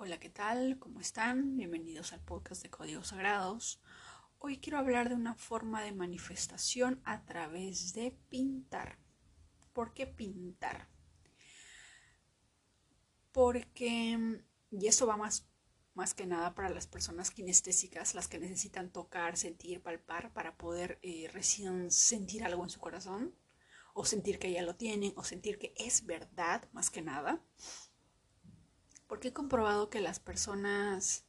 Hola, ¿qué tal? ¿Cómo están? Bienvenidos al podcast de Códigos Sagrados. Hoy quiero hablar de una forma de manifestación a través de pintar. ¿Por qué pintar? Porque, y esto va más, más que nada para las personas kinestésicas, las que necesitan tocar, sentir, palpar para poder eh, recién sentir algo en su corazón, o sentir que ya lo tienen, o sentir que es verdad, más que nada porque he comprobado que las personas...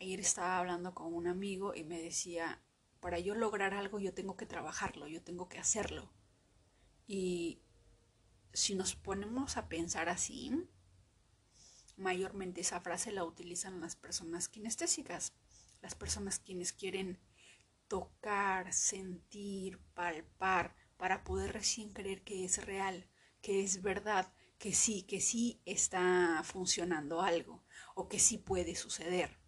Ayer estaba hablando con un amigo y me decía, para yo lograr algo yo tengo que trabajarlo, yo tengo que hacerlo. Y si nos ponemos a pensar así, mayormente esa frase la utilizan las personas kinestésicas, las personas quienes quieren tocar, sentir, palpar, para poder recién creer que es real, que es verdad, que sí, que sí está funcionando algo o que sí puede suceder.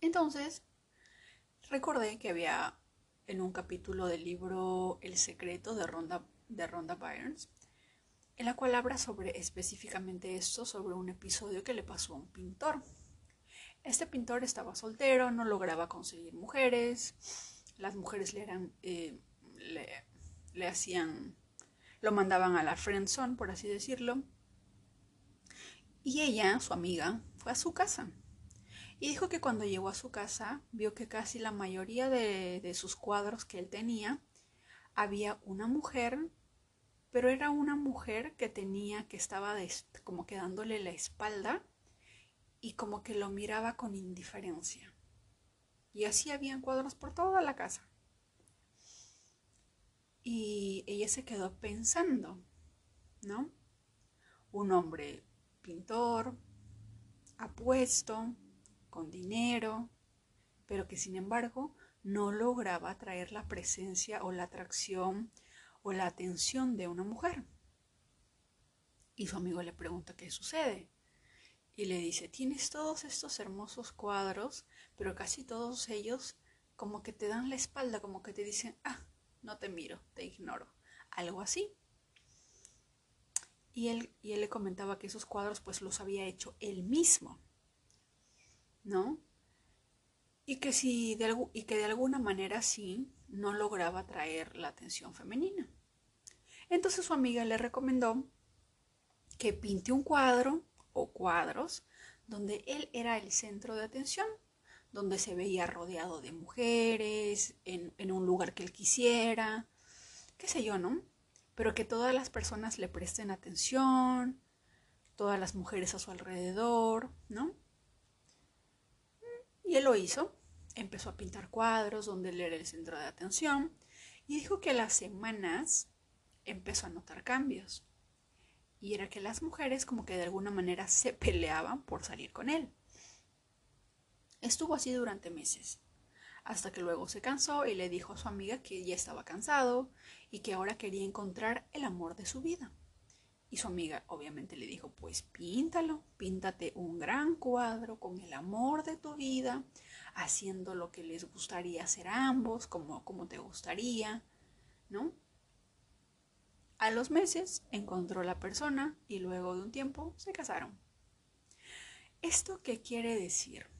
Entonces, recordé que había en un capítulo del libro El secreto de Ronda, de Ronda Byrnes, en la cual habla sobre específicamente esto, sobre un episodio que le pasó a un pintor. Este pintor estaba soltero, no lograba conseguir mujeres, las mujeres le eran, eh, le, le hacían lo mandaban a la friendzone, por así decirlo. Y ella, su amiga, fue a su casa. Y dijo que cuando llegó a su casa vio que casi la mayoría de, sus cuadros que él tenía había una mujer, pero era una mujer que tenía, que estaba como quedándole la espalda y como que lo miraba con indiferencia. Y así habían cuadros por toda la casa. Y ella se quedó pensando, ¿no? Un hombre pintor, apuesto, con dinero, pero que sin embargo no lograba atraer la presencia o la atracción o la atención de una mujer. Y su amigo le pregunta qué sucede. Y le dice, tienes todos estos hermosos cuadros, pero casi todos ellos como que te dan la espalda, como que te dicen, ah, no te miro, te ignoro, algo así. Y él, y él le comentaba que esos cuadros pues los había hecho él mismo, ¿no? Y que, si de, y que de alguna manera sí no lograba atraer la atención femenina. Entonces su amiga le recomendó que pinte un cuadro o cuadros donde él era el centro de atención donde se veía rodeado de mujeres, en, un lugar que él quisiera, qué sé yo, ¿no? Pero que todas las personas le presten atención, todas las mujeres a su alrededor, ¿no? Y él lo hizo, empezó a pintar cuadros donde él era el centro de atención y dijo que a las semanas empezó a notar cambios. Y era que las mujeres como que de alguna manera se peleaban por salir con él. Estuvo así durante meses, hasta que luego se cansó y le dijo a su amiga que ya estaba cansado y que ahora quería encontrar el amor de su vida. Y su amiga obviamente le dijo, pues píntalo, píntate un gran cuadro con el amor de tu vida, haciendo lo que les gustaría hacer a ambos, como, como te gustaría, ¿no? A los meses encontró la persona y luego de un tiempo se casaron. ¿Esto qué quiere decir?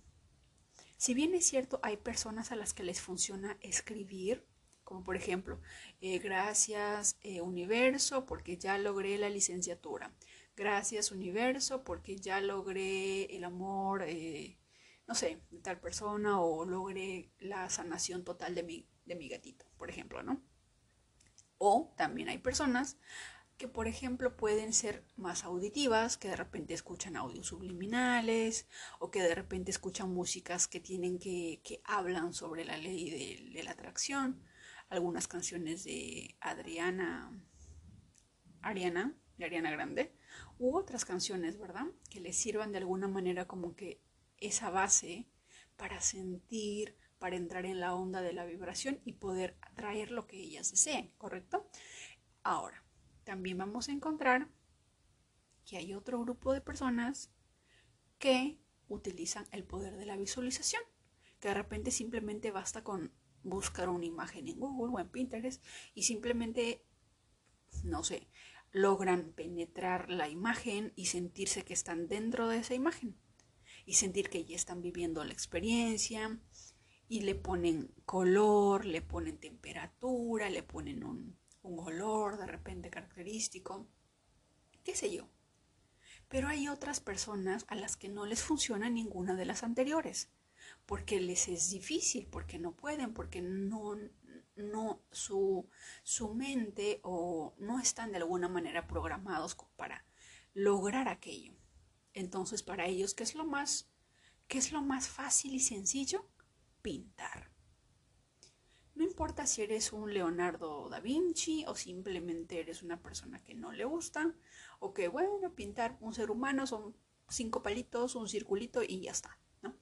Si bien es cierto, hay personas a las que les funciona escribir, como por ejemplo, eh, gracias eh, universo porque ya logré la licenciatura, gracias universo porque ya logré el amor, eh, no sé, de tal persona o logré la sanación total de mi, de mi gatito, por ejemplo, ¿no? O también hay personas que por ejemplo pueden ser más auditivas, que de repente escuchan audios subliminales o que de repente escuchan músicas que tienen que, que hablan sobre la ley de, la atracción, algunas canciones de Adriana, Ariana, de Ariana Grande, u otras canciones, ¿verdad? Que les sirvan de alguna manera como que esa base para sentir, para entrar en la onda de la vibración y poder atraer lo que ellas deseen, ¿correcto? Ahora, también vamos a encontrar que hay otro grupo de personas que utilizan el poder de la visualización, que de repente simplemente basta con buscar una imagen en Google o en Pinterest y simplemente, no sé, logran penetrar la imagen y sentirse que están dentro de esa imagen y sentir que ya están viviendo la experiencia y le ponen color, le ponen temperatura, le ponen un, un olor de repente característico, qué sé yo. Pero hay otras personas a las que no les funciona ninguna de las anteriores, porque les es difícil, porque no pueden, porque no, no su, su mente o no están de alguna manera programados para lograr aquello. Entonces, para ellos, ¿qué es lo más, qué es lo más fácil y sencillo? Pintar. No importa si eres un Leonardo da Vinci o simplemente eres una persona que no le gusta o que, bueno, pintar un ser humano son cinco palitos, un circulito y ya está. ¿no?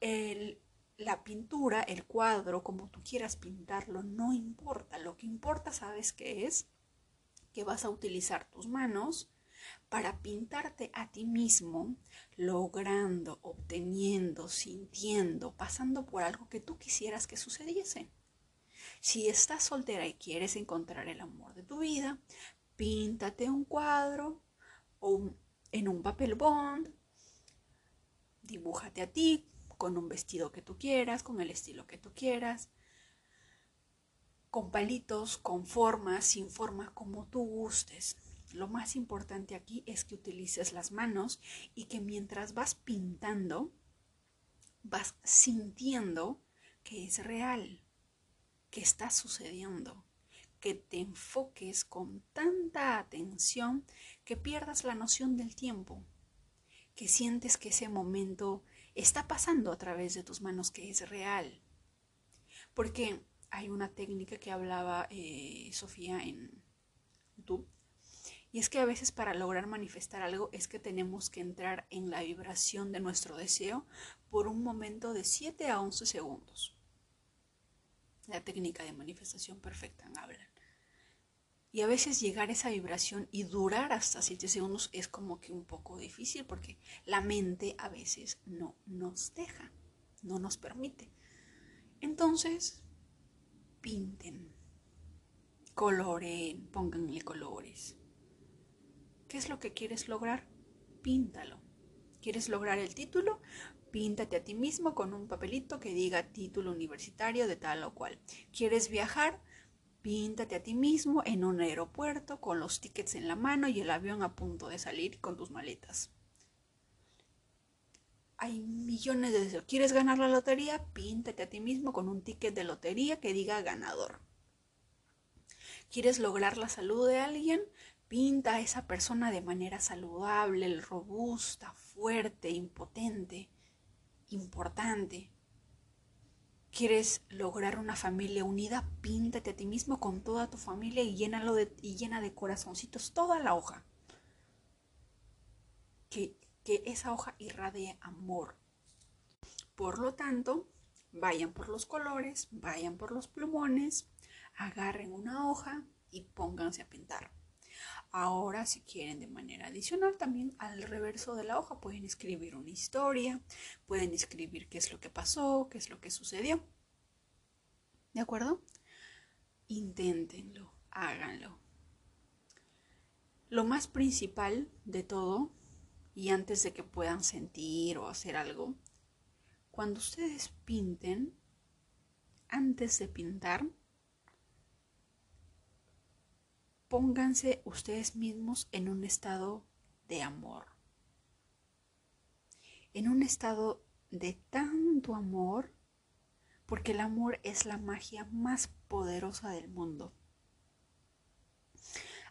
El, la pintura, el cuadro, como tú quieras pintarlo, no importa. Lo que importa, ¿sabes qué es? Que vas a utilizar tus manos para pintarte a ti mismo, logrando, obteniendo, sintiendo, pasando por algo que tú quisieras que sucediese. Si estás soltera y quieres encontrar el amor de tu vida, píntate un cuadro o en un papel bond, dibújate a ti con un vestido que tú quieras, con el estilo que tú quieras, con palitos, con formas, sin forma, como tú gustes. Lo más importante aquí es que utilices las manos y que mientras vas pintando, vas sintiendo que es real, que está sucediendo, que te enfoques con tanta atención que pierdas la noción del tiempo, que sientes que ese momento está pasando a través de tus manos que es real. Porque hay una técnica que hablaba eh, Sofía en YouTube. Y es que a veces para lograr manifestar algo es que tenemos que entrar en la vibración de nuestro deseo por un momento de 7 a 11 segundos. La técnica de manifestación perfecta hablan. Y a veces llegar a esa vibración y durar hasta 7 segundos es como que un poco difícil porque la mente a veces no nos deja, no nos permite. Entonces, pinten, coloren, pónganle colores. ¿Qué es lo que quieres lograr? Píntalo. ¿Quieres lograr el título? Píntate a ti mismo con un papelito que diga título universitario de tal o cual. ¿Quieres viajar? Píntate a ti mismo en un aeropuerto con los tickets en la mano y el avión a punto de salir con tus maletas. Hay millones de deseos. ¿Quieres ganar la lotería? Píntate a ti mismo con un ticket de lotería que diga ganador. ¿Quieres lograr la salud de alguien? Pinta a esa persona de manera saludable, robusta, fuerte, impotente, importante quieres lograr una familia unida, píntate a ti mismo con toda tu familia y, llénalo de, y llena de corazoncitos toda la hoja. Que, que esa hoja irradie amor. Por lo tanto, vayan por los colores, vayan por los plumones, agarren una hoja y pónganse a pintar. Ahora, si quieren de manera adicional, también al reverso de la hoja pueden escribir una historia, pueden escribir qué es lo que pasó, qué es lo que sucedió. ¿De acuerdo? Inténtenlo, háganlo. Lo más principal de todo, y antes de que puedan sentir o hacer algo, cuando ustedes pinten, antes de pintar, pónganse ustedes mismos en un estado de amor, en un estado de tanto amor, porque el amor es la magia más poderosa del mundo.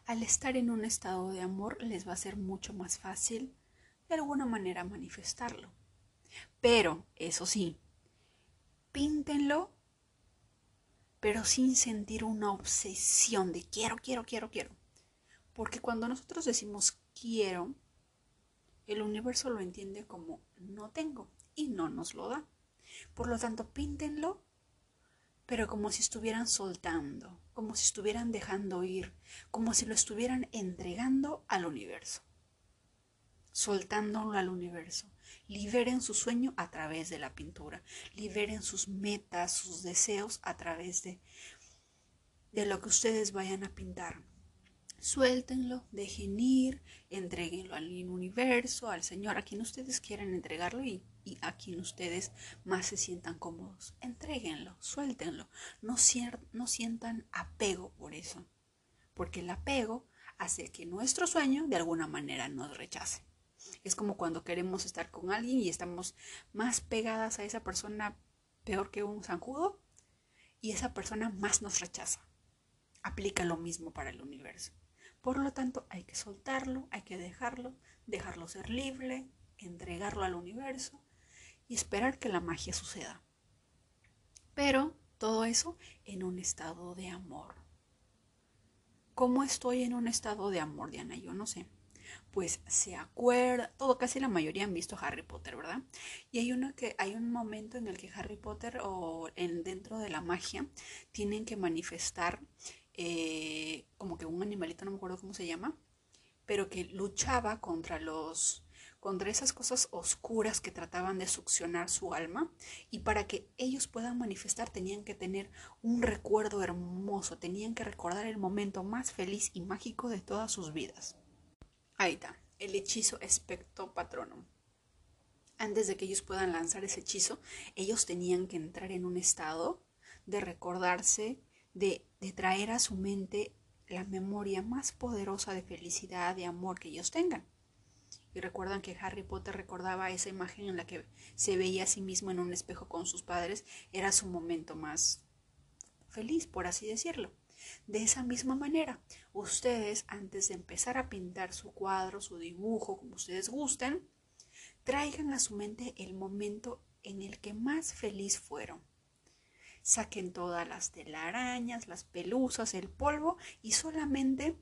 Al estar en un estado de amor les va a ser mucho más fácil de alguna manera manifestarlo. Pero, eso sí, píntenlo pero sin sentir una obsesión de quiero, quiero, quiero, quiero. Porque cuando nosotros decimos quiero, el universo lo entiende como no tengo y no nos lo da. Por lo tanto, píntenlo, pero como si estuvieran soltando, como si estuvieran dejando ir, como si lo estuvieran entregando al universo, soltándolo al universo. Liberen su sueño a través de la pintura. Liberen sus metas, sus deseos a través de, de lo que ustedes vayan a pintar. Suéltenlo, dejen ir, entreguenlo al universo, al Señor, a quien ustedes quieran entregarlo y, a quien ustedes más se sientan cómodos. Entréguenlo, suéltenlo. No, no sientan apego por eso, porque el apego hace que nuestro sueño de alguna manera nos rechace. Es como cuando queremos estar con alguien y estamos más pegadas a esa persona peor que un zancudo y esa persona más nos rechaza. Aplica lo mismo para el universo. Por lo tanto, hay que soltarlo, hay que dejarlo, dejarlo ser libre, entregarlo al universo y esperar que la magia suceda. Pero todo eso en un estado de amor. ¿Cómo estoy en un estado de amor, Diana? Yo no sé. Pues se acuerda, todo, casi la mayoría han visto Harry Potter, ¿verdad? Y hay uno que, hay un momento en el que Harry Potter o en, dentro de la magia tienen que manifestar eh, como que un animalito, no me acuerdo cómo se llama, pero que luchaba contra los contra esas cosas oscuras que trataban de succionar su alma y para que ellos puedan manifestar tenían que tener un recuerdo hermoso, tenían que recordar el momento más feliz y mágico de todas sus vidas. Ahí está, el hechizo Especto Patronum. Antes de que ellos puedan lanzar ese hechizo, ellos tenían que entrar en un estado de recordarse de, traer a su mente la memoria más poderosa de felicidad, de amor que ellos tengan. Y recuerdan que Harry Potter recordaba esa imagen en la que se veía a sí mismo en un espejo con sus padres, era su momento más feliz, por así decirlo. De esa misma manera, ustedes, antes de empezar a pintar su cuadro, su dibujo, como ustedes gusten, traigan a su mente el momento en el que más feliz fueron. Saquen todas las telarañas, las pelusas, el polvo y solamente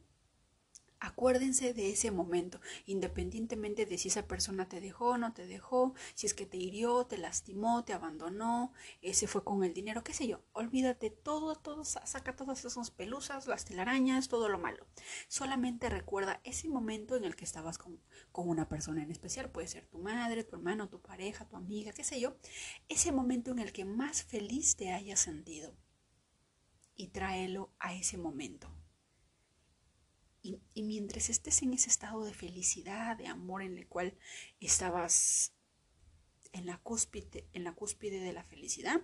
Acuérdense de ese momento, independientemente de si esa persona te dejó o no te dejó, si es que te hirió, te lastimó, te abandonó, ese fue con el dinero, qué sé yo. Olvídate todo, todo, saca todas esas pelusas, las telarañas, todo lo malo. Solamente recuerda ese momento en el que estabas con, con una persona en especial, puede ser tu madre, tu hermano, tu pareja, tu amiga, qué sé yo. Ese momento en el que más feliz te hayas sentido. Y tráelo a ese momento. Y, mientras estés en ese estado de felicidad, de amor en el cual estabas en la cúspide, en la cúspide de la felicidad,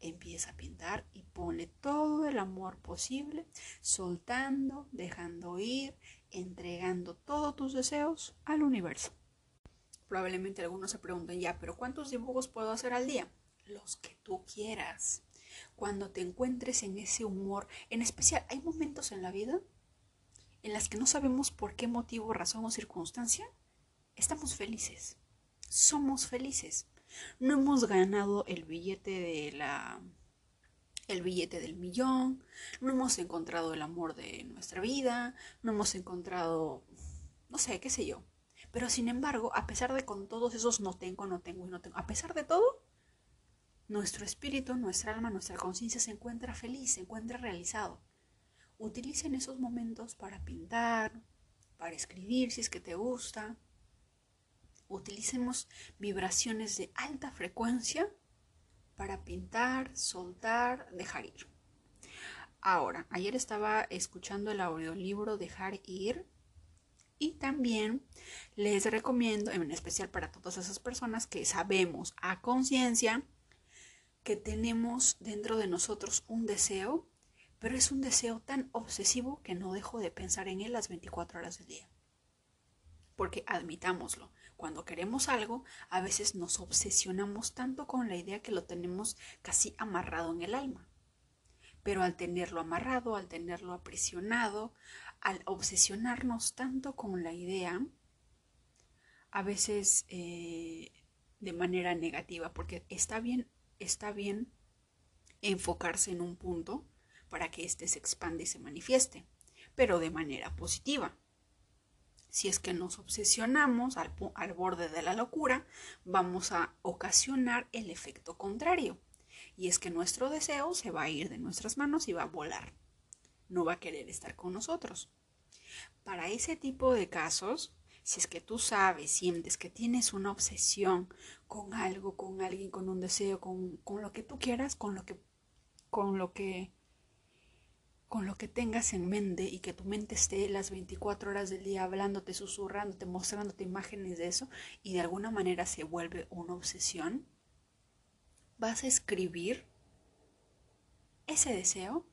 empieza a pintar y pone todo el amor posible, soltando, dejando ir, entregando todos tus deseos al universo. Probablemente algunos se pregunten, ya, pero ¿cuántos dibujos puedo hacer al día? Los que tú quieras. Cuando te encuentres en ese humor, en especial, hay momentos en la vida en las que no sabemos por qué motivo, razón o circunstancia, estamos felices. Somos felices. No hemos ganado el billete de la el billete del millón, no hemos encontrado el amor de nuestra vida, no hemos encontrado no sé, qué sé yo. Pero sin embargo, a pesar de con todos esos no tengo, no tengo y no tengo, a pesar de todo, nuestro espíritu, nuestra alma, nuestra conciencia se encuentra feliz, se encuentra realizado. Utilicen esos momentos para pintar, para escribir si es que te gusta. Utilicemos vibraciones de alta frecuencia para pintar, soltar, dejar ir. Ahora, ayer estaba escuchando el audiolibro Dejar ir y también les recomiendo, en especial para todas esas personas que sabemos a conciencia que tenemos dentro de nosotros un deseo pero es un deseo tan obsesivo que no dejo de pensar en él las 24 horas del día. Porque admitámoslo, cuando queremos algo, a veces nos obsesionamos tanto con la idea que lo tenemos casi amarrado en el alma. Pero al tenerlo amarrado, al tenerlo aprisionado, al obsesionarnos tanto con la idea, a veces eh, de manera negativa, porque está bien, está bien enfocarse en un punto, para que éste se expande y se manifieste, pero de manera positiva. Si es que nos obsesionamos al, borde de la locura, vamos a ocasionar el efecto contrario, y es que nuestro deseo se va a ir de nuestras manos y va a volar. No va a querer estar con nosotros. Para ese tipo de casos, si es que tú sabes, sientes que tienes una obsesión con algo, con alguien, con un deseo, con, con lo que tú quieras, con lo que, con lo que con lo que tengas en mente y que tu mente esté las 24 horas del día hablándote, susurrándote, mostrándote imágenes de eso y de alguna manera se vuelve una obsesión, vas a escribir ese deseo,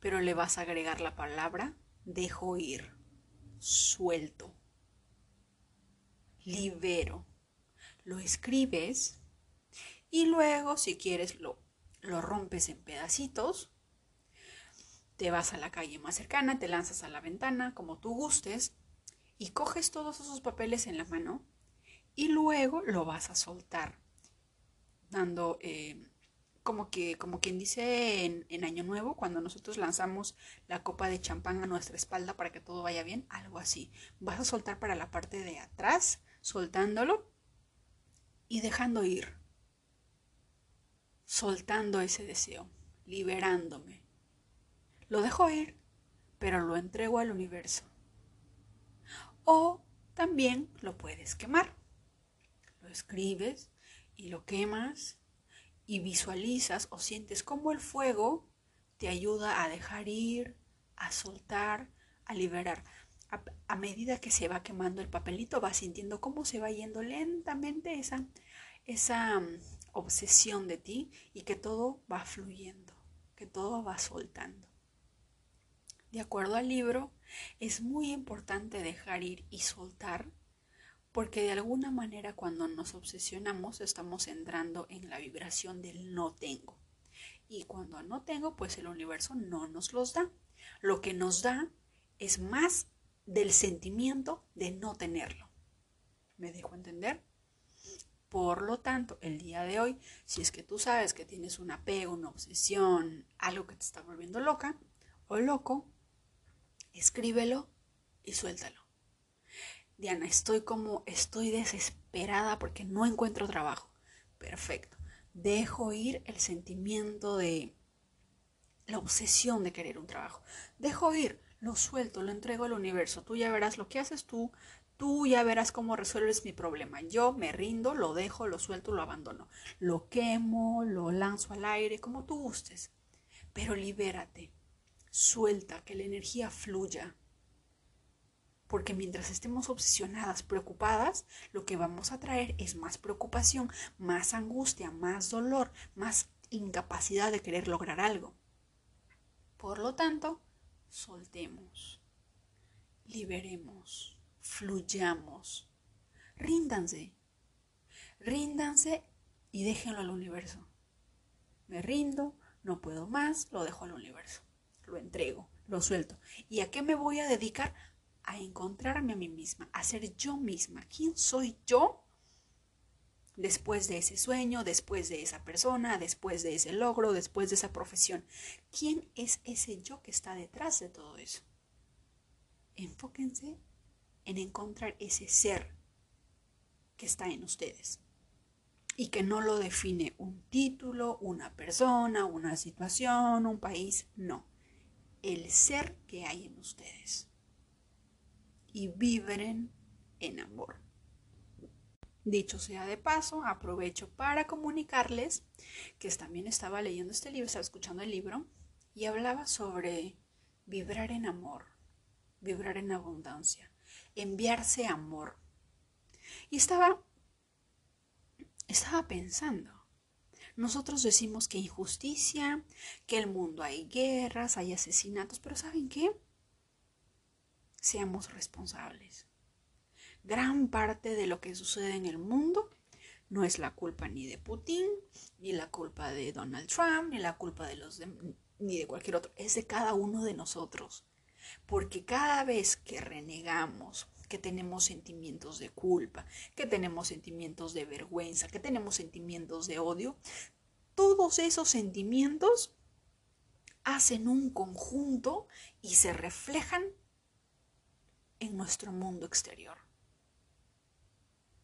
pero le vas a agregar la palabra dejo ir, suelto, libero. Lo escribes y luego, si quieres, lo, lo rompes en pedacitos te vas a la calle más cercana, te lanzas a la ventana, como tú gustes, y coges todos esos papeles en la mano y luego lo vas a soltar, dando eh, como que, como quien dice en, en, Año Nuevo, cuando nosotros lanzamos la copa de champán a nuestra espalda para que todo vaya bien, algo así. Vas a soltar para la parte de atrás, soltándolo y dejando ir, soltando ese deseo, liberándome. Lo dejo ir, pero lo entrego al universo. O también lo puedes quemar. Lo escribes y lo quemas y visualizas o sientes cómo el fuego te ayuda a dejar ir, a soltar, a liberar. A, medida que se va quemando el papelito, vas sintiendo cómo se va yendo lentamente esa, esa mm, obsesión de ti y que todo va fluyendo, que todo va soltando. De acuerdo al libro, es muy importante dejar ir y soltar porque de alguna manera cuando nos obsesionamos estamos entrando en la vibración del no tengo. Y cuando no tengo, pues el universo no nos los da. Lo que nos da es más del sentimiento de no tenerlo. ¿Me dejo entender? Por lo tanto, el día de hoy, si es que tú sabes que tienes un apego, una obsesión, algo que te está volviendo loca o loco, escríbelo y suéltalo. Diana, estoy como, estoy desesperada porque no encuentro trabajo. Perfecto. Dejo ir el sentimiento de la obsesión de querer un trabajo. Dejo ir, lo suelto, lo entrego al universo. Tú ya verás lo que haces tú, tú ya verás cómo resuelves mi problema. Yo me rindo, lo dejo, lo suelto, lo abandono. Lo quemo, lo lanzo al aire, como tú gustes. Pero libérate suelta, que la energía fluya. Porque mientras estemos obsesionadas, preocupadas, lo que vamos a traer es más preocupación, más angustia, más dolor, más incapacidad de querer lograr algo. Por lo tanto, soltemos, liberemos, fluyamos, ríndanse, ríndanse y déjenlo al universo. Me rindo, no puedo más, lo dejo al universo lo entrego, lo suelto. ¿Y a qué me voy a dedicar? A encontrarme a mí misma, a ser yo misma. ¿Quién soy yo? Después de ese sueño, después de esa persona, después de ese logro, después de esa profesión. ¿Quién es ese yo que está detrás de todo eso? Enfóquense en encontrar ese ser que está en ustedes y que no lo define un título, una persona, una situación, un país, no el ser que hay en ustedes y vibren en amor. Dicho sea de paso, aprovecho para comunicarles que también estaba leyendo este libro, estaba escuchando el libro y hablaba sobre vibrar en amor, vibrar en abundancia, enviarse amor. Y estaba estaba pensando nosotros decimos que injusticia, que el mundo hay guerras, hay asesinatos, pero ¿saben qué? Seamos responsables. Gran parte de lo que sucede en el mundo no es la culpa ni de Putin, ni la culpa de Donald Trump, ni la culpa de los ni de cualquier otro, es de cada uno de nosotros. Porque cada vez que renegamos, que tenemos sentimientos de culpa, que tenemos sentimientos de vergüenza, que tenemos sentimientos de odio, todos esos sentimientos hacen un conjunto y se reflejan en nuestro mundo exterior.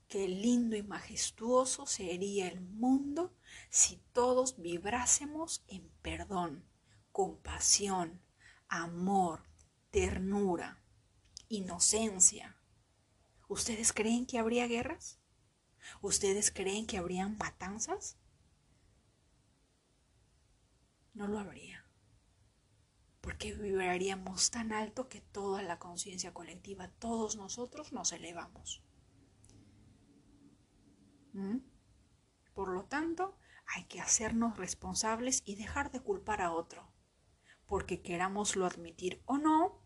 Qué lindo y majestuoso sería el mundo si todos vibrásemos en perdón, compasión, amor, ternura, inocencia, ¿Ustedes creen que habría guerras? ¿Ustedes creen que habrían matanzas? No lo habría. porque vibraríamos tan alto que toda la conciencia colectiva, todos nosotros nos elevamos. ¿Mm? Por lo tanto, hay que hacernos responsables y dejar de culpar a otro, porque querámoslo admitir o no,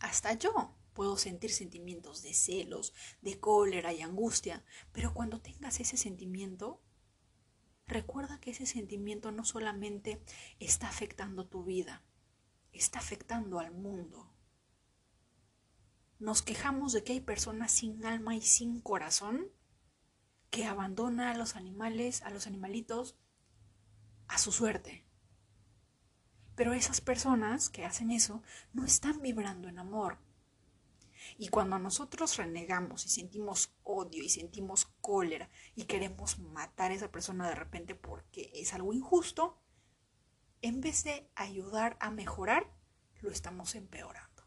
hasta yo puedo sentir sentimientos de celos, de cólera y angustia, pero cuando tengas ese sentimiento, recuerda que ese sentimiento no solamente está afectando tu vida, está afectando al mundo. Nos quejamos de que hay personas sin alma y sin corazón que abandonan a los animales, a los animalitos, a su suerte. Pero esas personas que hacen eso no están vibrando en amor. Y cuando nosotros renegamos y sentimos odio y sentimos cólera y queremos matar a esa persona de repente porque es algo injusto, en vez de ayudar a mejorar, lo estamos empeorando.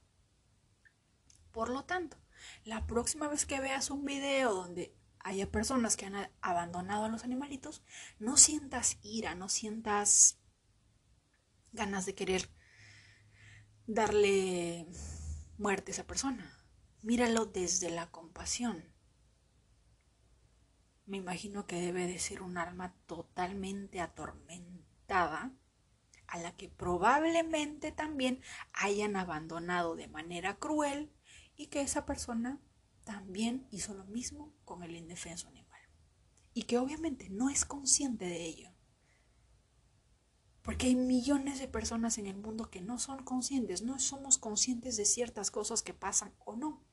Por lo tanto, la próxima vez que veas un video donde haya personas que han abandonado a los animalitos, no sientas ira, no sientas ganas de querer darle muerte a esa persona. Míralo desde la compasión. Me imagino que debe de ser un alma totalmente atormentada a la que probablemente también hayan abandonado de manera cruel y que esa persona también hizo lo mismo con el indefenso animal. Y que obviamente no es consciente de ello. Porque hay millones de personas en el mundo que no son conscientes, no somos conscientes de ciertas cosas que pasan o no.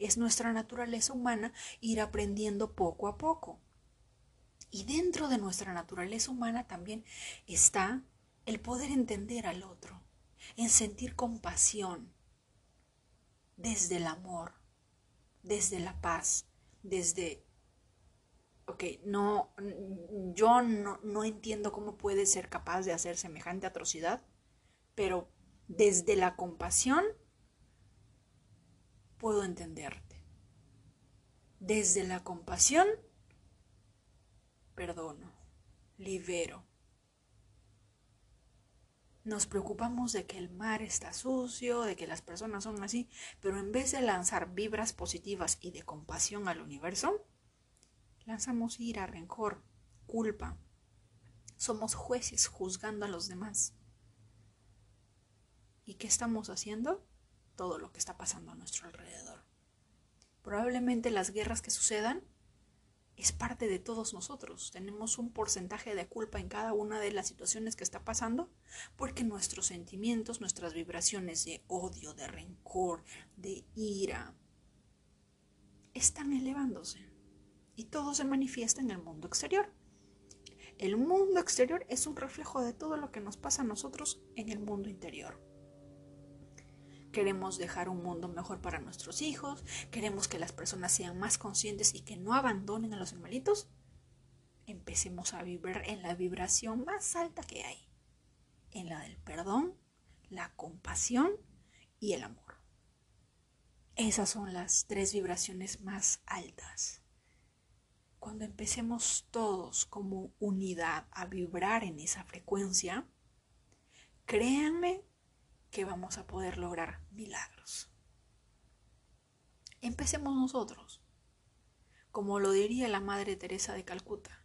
Es nuestra naturaleza humana ir aprendiendo poco a poco. Y dentro de nuestra naturaleza humana también está el poder entender al otro, en sentir compasión desde el amor, desde la paz, desde ok, no, yo no, entiendo cómo puede ser capaz de hacer semejante atrocidad, pero desde la compasión puedo entenderte. Desde la compasión, perdono, libero. Nos preocupamos de que el mar está sucio, de que las personas son así, pero en vez de lanzar vibras positivas y de compasión al universo, Lanzamos ira, rencor, culpa. Somos jueces juzgando a los demás. ¿Y qué estamos haciendo? Todo lo que está pasando a nuestro alrededor. Probablemente las guerras que sucedan es parte de todos nosotros. Tenemos un porcentaje de culpa en cada una de las situaciones que está pasando porque nuestros sentimientos, nuestras vibraciones de odio, de rencor, de ira, están elevándose y todo se manifiesta en el mundo exterior. El mundo exterior es un reflejo de todo lo que nos pasa a nosotros en el mundo interior. Queremos dejar un mundo mejor para nuestros hijos, queremos que las personas sean más conscientes y que no abandonen a los animalitos. Empecemos a vibrar en la vibración más alta que hay, en la del perdón, la compasión y el amor. Esas son las tres vibraciones más altas cuando empecemos todos como unidad a vibrar en esa frecuencia, créanme que vamos a poder lograr milagros. Empecemos nosotros, como lo diría la Madre Teresa de Calcuta.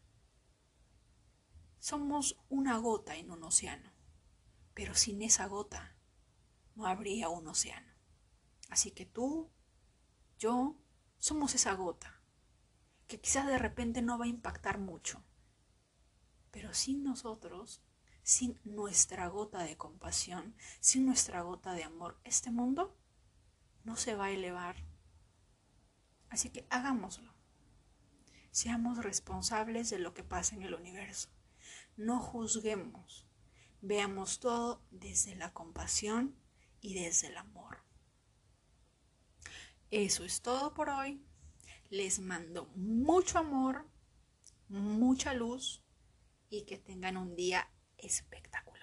Somos una gota en un océano, pero sin esa gota no habría un océano. Así que tú, yo, somos esa gota que quizás de repente no va a impactar mucho. Pero sin nosotros, sin nuestra gota de compasión, sin nuestra gota de amor, este mundo no se va a elevar. Así que hagámoslo. Seamos responsables de lo que pasa en el universo. No juzguemos. Veamos todo desde la compasión y desde el amor. Eso es todo por hoy. Les mando mucho amor, mucha luz y que tengan un día espetacular.